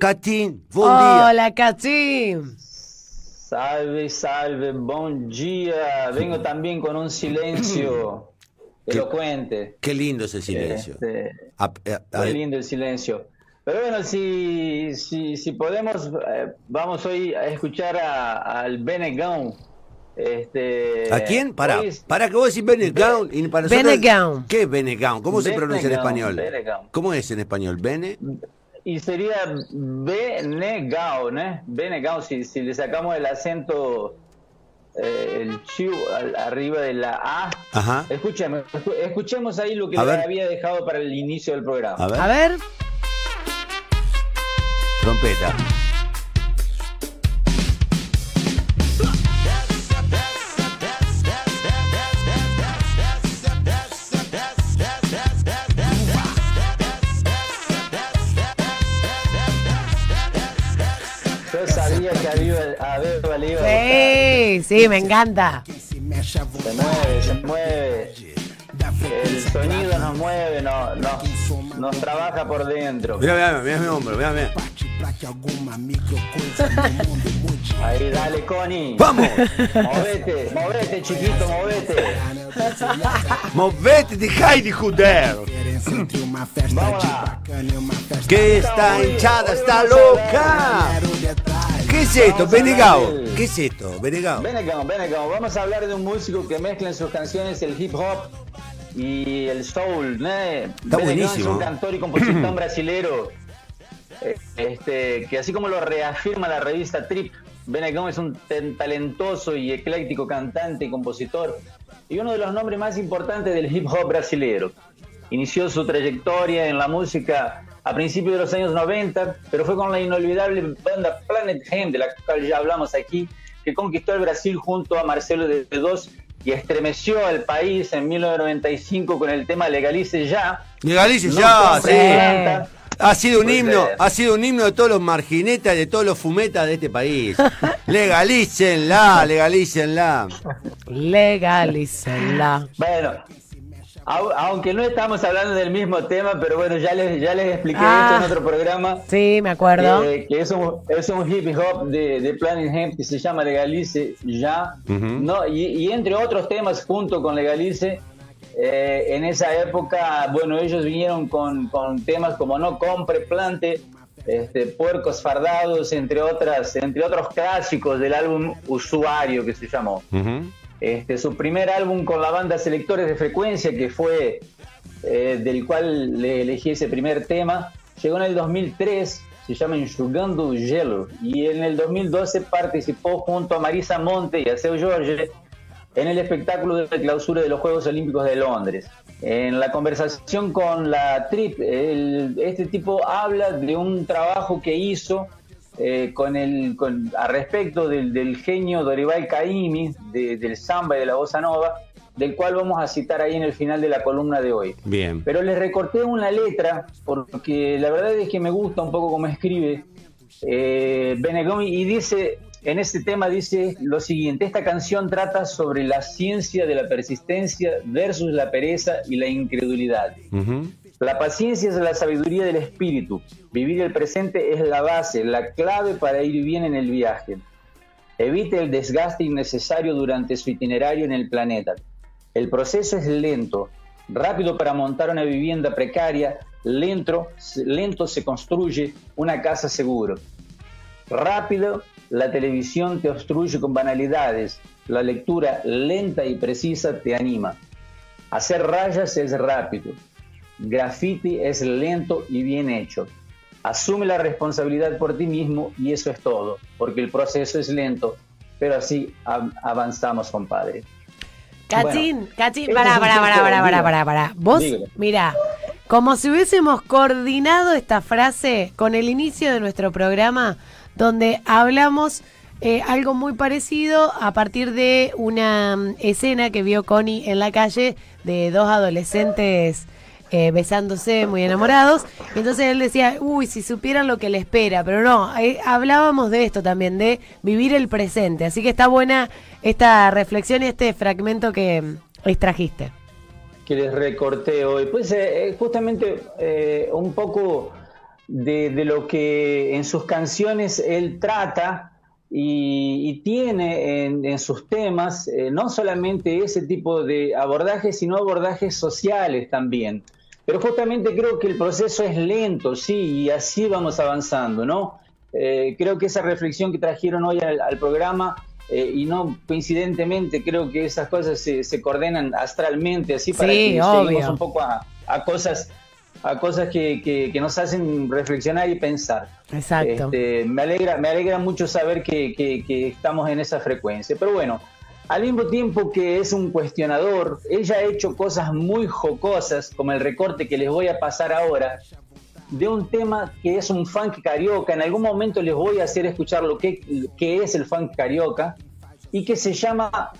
Catín, buen día. Hola, Cachín. Salve, salve, buen día. Vengo también con un silencio elocuente. Qué lindo ese silencio. Este, A- a- a- Qué lindo el silencio. Pero bueno, si, si, si podemos, eh, vamos hoy a escuchar a- al Benegón. Este, ¿A quién? Para, es- para que vos decís Benegown. y para nosotros- Benegown. ¿Qué es Benegown? ¿Cómo se pronuncia en español? Benegown. ¿Cómo es en español? ¿Bene? Y sería Benegaun, ¿eh? Benegaun, si, si le sacamos el acento, eh, el chiu al- arriba de la A. Ajá. Escúchame, escu- escuchemos ahí lo que le había dejado para el inicio del programa. A ver. A ver. Trompeta. Sabía que. Sí, sí, me encanta. Se mueve, se mueve. El sonido nos mueve, no, nos, nos trabaja por dentro. Mira, mira, mira mi hombro, mira, mira. Ahí, dale, Connie. ¡Vamos! Movete, movete, chiquito, movete. ¡Movete, dejai de joder! Vamos lá. Que esta hinchada está loca. ¿Qué es esto? Benegao. del- ¿Qué es esto? Benegao. Ven acá. Vamos a hablar de un músico que mezcla en sus canciones el hip hop y el soul. ¿no? Está buenísimo. Es un cantor y compositor brasilero. eh, Este, que así como lo reafirma la revista Trip, Benegão es un talentoso y ecléctico cantante y compositor y uno de los nombres más importantes del hip hop brasilero. Inició su trayectoria en la música a principios de los años 90, pero fue con la inolvidable banda Planet Hemp, de la cual ya hablamos aquí, que conquistó el Brasil junto a Marcelo de Dos y estremeció al país en 1995 con el tema Legalice Ya. Legalice No ya, sí. planta. Ha sido un himno, ha sido un himno de todos los marginetas, de todos los fumetas de este país. Legalícenla, legalícenla. Legalícenla. Bueno, aunque no estamos hablando del mismo tema, pero bueno, ya les, ya les expliqué Ah. esto en otro programa. Sí, me acuerdo. que, que es, un, es un hip hop de, de Planet Hemp que se llama Legalice Ya, ¿no? y, y entre otros temas junto con Legalice, eh, en esa época, bueno, ellos vinieron con, con temas como No compre, plante, este, Puercos fardados, entre, otras, entre otros clásicos del álbum Usuario que se llamó. Este, su primer álbum con la banda Selectores de Frecuencia, que fue eh, del cual le elegí ese primer tema, llegó en el 2003, se llama Enxugando Gelo, y en el 2012 participó junto a Marisa Monte y a Seu Jorge en el espectáculo de clausura de los Juegos Olímpicos de Londres. En la conversación con la Trip, el- este tipo habla de un trabajo que hizo eh, con el, con, a respecto del, del genio Dorival Caymmi, de- del samba y de la bossa nova, del cual vamos a citar ahí en el final de la columna de hoy. Bien. Pero les recorté una letra porque la verdad es que me gusta un poco cómo escribe eh, Benegón y dice, en este tema dice lo siguiente, esta canción trata sobre la ciencia de la persistencia versus la pereza y la incredulidad. Ujú. La paciencia es la sabiduría del espíritu. Vivir el presente es la base, la clave para ir bien en el viaje. Evite el desgaste innecesario durante su itinerario en el planeta. El proceso es lento, rápido para montar una vivienda precaria, lento, lento se construye una casa seguro. Rápido, la televisión te obstruye con banalidades, la lectura lenta y precisa te anima. Hacer rayas es rápido, graffiti es lento y bien hecho. Asume la responsabilidad por ti mismo y eso es todo, porque el proceso es lento, pero así av- avanzamos, compadre. Cachín, Bueno, cachín, pará, pará, pará, pará, pará, pará, pará. Vos, Dígalo. mira, como si hubiésemos coordinado esta frase con el inicio de nuestro programa, donde hablamos eh, algo muy parecido a partir de una mm, escena que vio Connie en la calle de dos adolescentes eh, besándose, muy enamorados. Y entonces él decía, uy, si supieran lo que le espera. Pero no, hablábamos de esto también, de vivir el presente. Así que está buena esta reflexión y este fragmento que mm, extrajiste. que les recorté hoy. Pues eh, eh, justamente un poco de, lo que en sus canciones él trata y, tiene en, sus temas no solamente ese tipo de abordajes, sino abordajes sociales también. Pero justamente creo que el proceso es lento, sí, y así vamos avanzando, ¿no? Eh, creo que esa reflexión que trajeron hoy al, programa eh, y no coincidentemente creo que esas cosas se, se coordinan astralmente así para que lleguemos un poco a, a cosas a cosas que, que, nos hacen reflexionar y pensar. Exacto. Este, me, alegra, me alegra mucho saber que, que, estamos en esa frecuencia. Pero bueno, al mismo tiempo que es un cuestionador, ella ha hecho cosas muy jocosas, como el recorte que les voy a pasar ahora, de un tema que es un funk carioca. En algún momento les voy a hacer escuchar lo que, que es el funk carioca y que se llama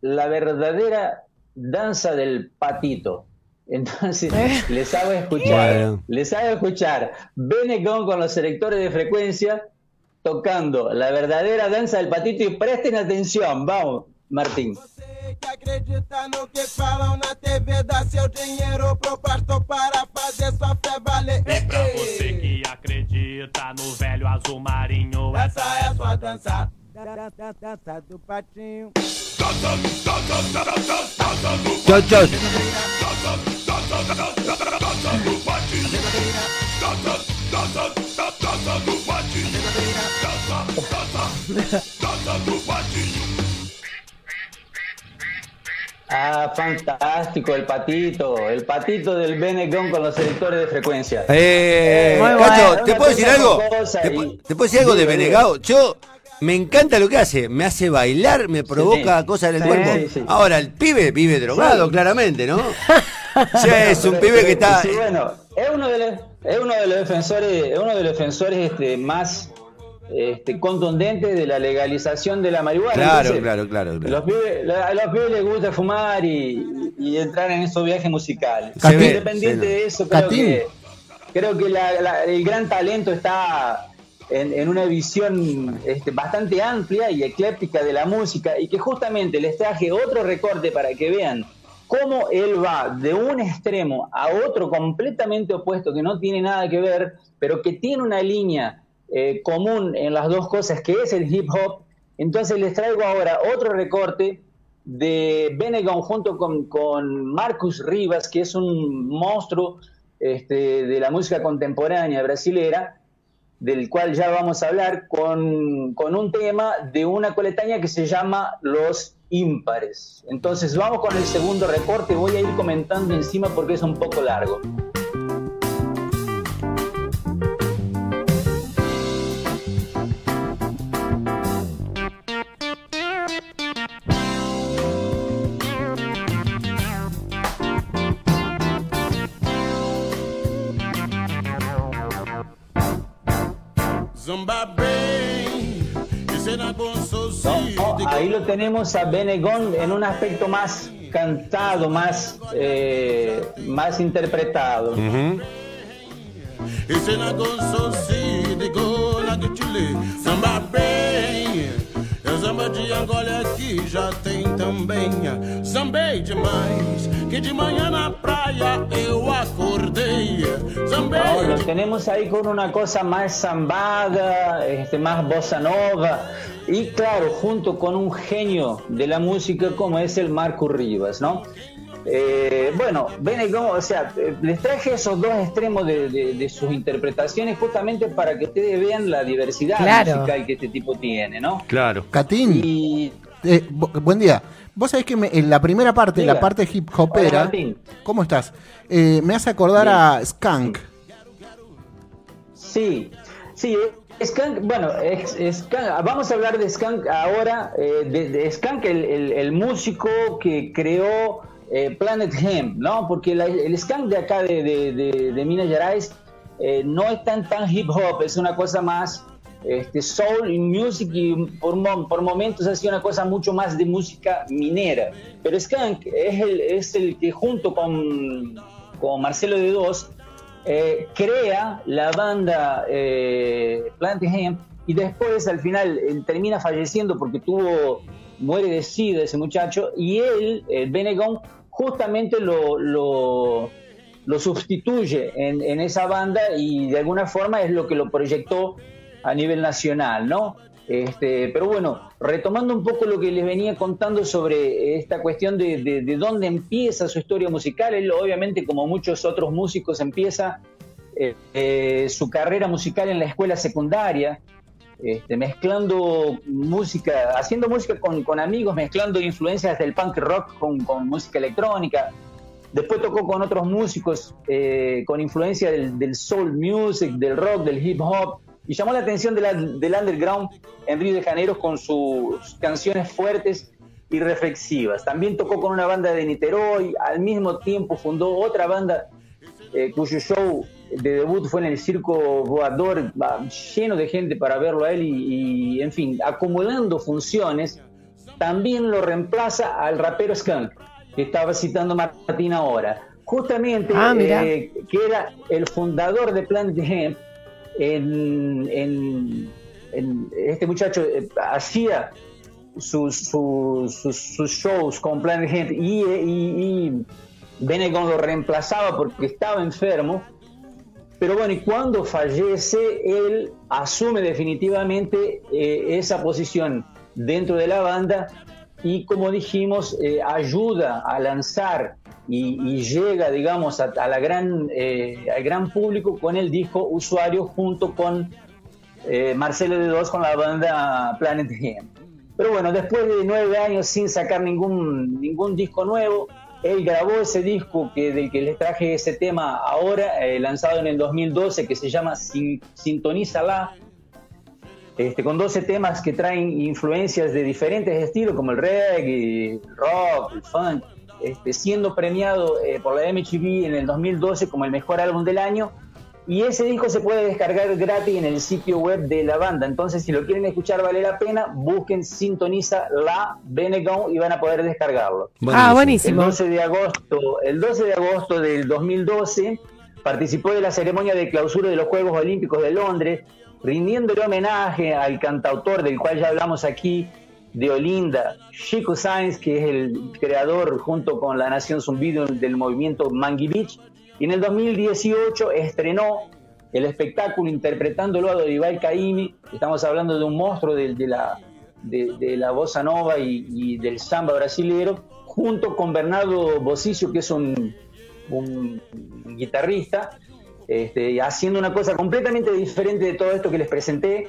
La verdadera danza del patito. Entonces, eh. les hago escuchar, les hago escuchar Benegón con los selectores de frecuencia tocando la verdadera danza del patito y presten atención, vamos, Martín. que acredita no que falam na TV, dá seu dinheiro pro pastor para fazer sua fé valer. E pra você que acredita no velho azul marinho, essa é sua dança. Dança do patinho. Tchau, tchau. Ah, fantástico, el patito, el patito del Benegón con los selectores de frecuencia. Eh, Cacho, ¿te puedo decir algo? ¿Te, puedo decir algo de Benegao? Yo me encanta lo que hace, me hace bailar, me provoca cosas en el cuerpo. Ahora, el pibe vive drogado, claramente, ¿no? sí, es un pibe que está. Sí, bueno, es uno de los, es uno de los defensores, es uno de los defensores este, más este, contundentes de la legalización de la marihuana. Claro, claro, claro, Los pibes, a los pibes les gusta fumar y, entrar en esos viajes musicales. Independiente de eso, creo que, creo que el gran talento está en, una visión este, bastante amplia y ecléptica de la música y que justamente les traje otro recorte para que vean cómo él va de un extremo a otro completamente opuesto que no tiene nada que ver, pero que tiene una línea eh, común en las dos cosas, que es el hip hop. Entonces les traigo ahora otro recorte de Benegon junto con, con Marcus Rivas, que es un monstruo este, de la música contemporánea brasilera, del cual ya vamos a hablar, con, un tema de una coletánea que se llama Los Ímpares. Entonces vamos con el segundo reporte, voy a ir comentando encima porque es un poco largo. Ahí lo tenemos a Benegón en un aspecto más cantado, más, eh, más interpretado. Samba de Angola aqui já tem também. Zambei demais, que de manhã na praia eu acordei. Zambei. Ahora, tenemos ahí con una cosa más zambada, este, más bossa nova. Y claro, junto con un genio de la música como es el Marco Rivas, ¿no? Eh, bueno, ven cómo, o sea, eh, les traje esos dos extremos de, sus interpretaciones justamente para que ustedes vean la diversidad musical que este tipo tiene, ¿no? Claro. Catín, eh, buen día. Vos sabés que en la primera parte, la parte hip hopera, ¿cómo estás? me hace acordar a Skunk. Sí, sí, Skunk, bueno, vamos a hablar de Skunk ahora, de, Skunk, el, músico que creó eh, Planet Hemp, ¿no? Porque el skunk de acá de, Minas Gerais eh, no es tan, hip hop, es una cosa más este, soul y music y por, por momentos ha sido una cosa mucho más de música minera. Pero Skunk es el, es el que junto con, con Marcelo de Dos eh, crea la banda Planet Hemp y después al final él termina falleciendo porque tuvo muere de sida ese muchacho y él, el Benegon, justamente lo, lo, sustituye en, en, esa banda y de alguna forma es lo que lo proyectó a nivel nacional, ¿no? Este, pero bueno, retomando un poco lo que les venía contando sobre esta cuestión de, de, dónde empieza su historia musical, él obviamente como muchos otros músicos empieza eh, eh, su carrera musical en la escuela secundaria, este, mezclando música, haciendo música con, con, amigos, mezclando influencias del punk rock con, con música electrónica. Después tocó con otros músicos eh, con influencia del, del, soul music, del rock, del hip hop, y llamó la atención del underground en Río de Janeiro con sus canciones fuertes y reflexivas. También tocó con una banda de Niterói, al mismo tiempo fundó otra banda eh, cuyo show de debut fue en el Circo Voador, lleno de gente para verlo a él y, en fin, acumulando funciones, también lo reemplaza al rapero Skunk, que estaba citando Martín ahora. Justamente, ah, eh, que era el fundador de Planet Hemp, en, este muchacho eh, hacía sus, sus, shows con Planet Hemp y, y, Benegon lo reemplazaba porque estaba enfermo pero bueno, y cuando fallece, él asume definitivamente eh, esa posición dentro de la banda y como dijimos, eh, ayuda a lanzar y, llega, digamos, a, la gran, eh, al gran público con el disco Usuario junto con Marcelo de Dos con la banda Planet Hemp. Pero bueno, después de nueve años sin sacar ningún, ningún disco nuevo, él grabó ese disco que, del que les traje ese tema ahora, eh, lanzado en el 2012, que se llama Sintonízala, este, con 12 temas que traen influencias de diferentes estilos, como el reggae, el rock, el funk, este, siendo premiado eh, por la MTV en el 2012 como el mejor álbum del año y ese disco se puede descargar gratis en el sitio web de la banda. Entonces, si lo quieren escuchar, vale la pena. Busquen Sintoniza la Benegon y van a poder descargarlo. Ah, buenísimo. El 12 de agosto, el 12 de agosto del 2012 participó de la ceremonia de clausura de los Juegos Olímpicos de Londres, rindiéndole homenaje al cantautor del cual ya hablamos aquí, de Olinda, Chico Sainz, que es el creador junto con la Nación Zumbido del movimiento Mangi Beach y en el 2018 estrenó el espectáculo interpretándolo a Dorival Caimi. Estamos hablando de un monstruo de, la, de, la bossa nova y, del samba brasilero, junto con Bernardo Bosicio, que es un, guitarrista, este, haciendo una cosa completamente diferente de todo esto que les presenté.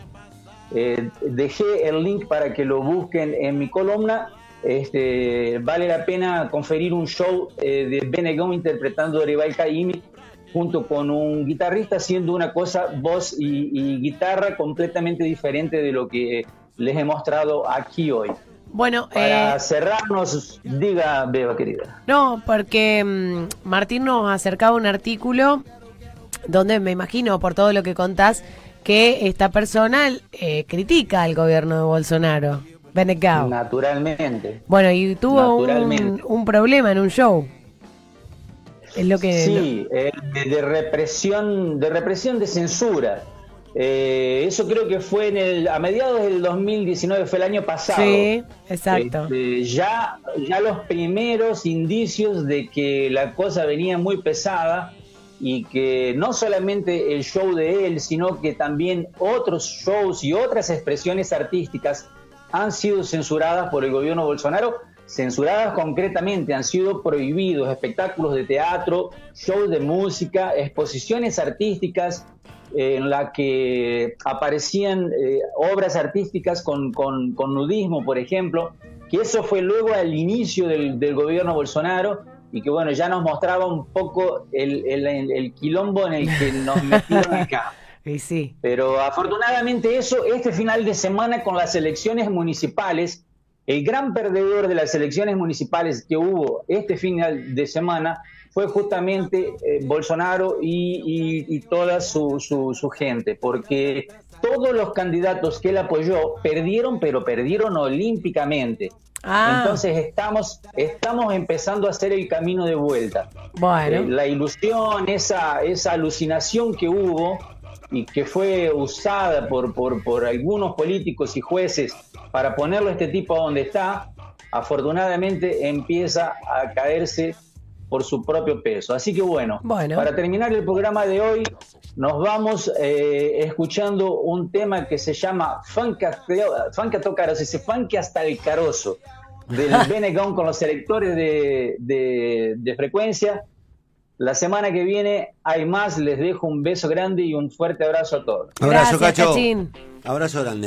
Eh, dejé el link para que lo busquen en mi columna este, vale la pena conferir un show eh, de Benegón interpretando a Rival Caimi junto con un guitarrista haciendo una cosa, voz y, guitarra completamente diferente de lo que les he mostrado aquí hoy. Bueno, para eh, cerrarnos, diga Beba querida. No, porque mm, Martín nos acercaba un artículo donde me imagino por todo lo que contás que esta persona eh, critica al gobierno de Bolsonaro. Naturalmente. Bueno, y tuvo un, problema en un show. Es lo que. Sí, eh, de, represión, de represión de censura. Eh, eso creo que fue en el, a mediados del 2019, fue el año pasado. Sí, exacto. Este, ya, ya los primeros indicios de que la cosa venía muy pesada y que no solamente el show de él, sino que también otros shows y otras expresiones artísticas han sido censuradas por el gobierno Bolsonaro, censuradas concretamente, han sido prohibidos espectáculos de teatro, shows de música, exposiciones artísticas eh, en la que aparecían eh, obras artísticas con, nudismo, por ejemplo, que eso fue luego al inicio del, gobierno Bolsonaro y que bueno, ya nos mostraba un poco el, el quilombo en el que nos metieron acá. Sí. Pero afortunadamente eso, este final de semana con las elecciones municipales, el gran perdedor de las elecciones municipales que hubo este final de semana fue justamente eh, Bolsonaro y, toda su, su, gente, porque todos los candidatos que él apoyó perdieron, pero perdieron olímpicamente. Ah. Entonces estamos, estamos empezando a hacer el camino de vuelta. Bueno. Eh, la ilusión, esa, esa alucinación que hubo, y que fue usada por, por, por algunos políticos y jueces para ponerlo a este tipo donde está, afortunadamente empieza a caerse por su propio peso. Así que bueno, para terminar el programa de hoy, nos vamos eh, escuchando un tema que se llama Funk a tocar, o sea, funk hasta el carozo, del Benegón con los selectores de, de frecuencia. La semana que viene hay más, les dejo un beso grande y un fuerte abrazo a todos. Abrazo, Cacho. Abrazo grande.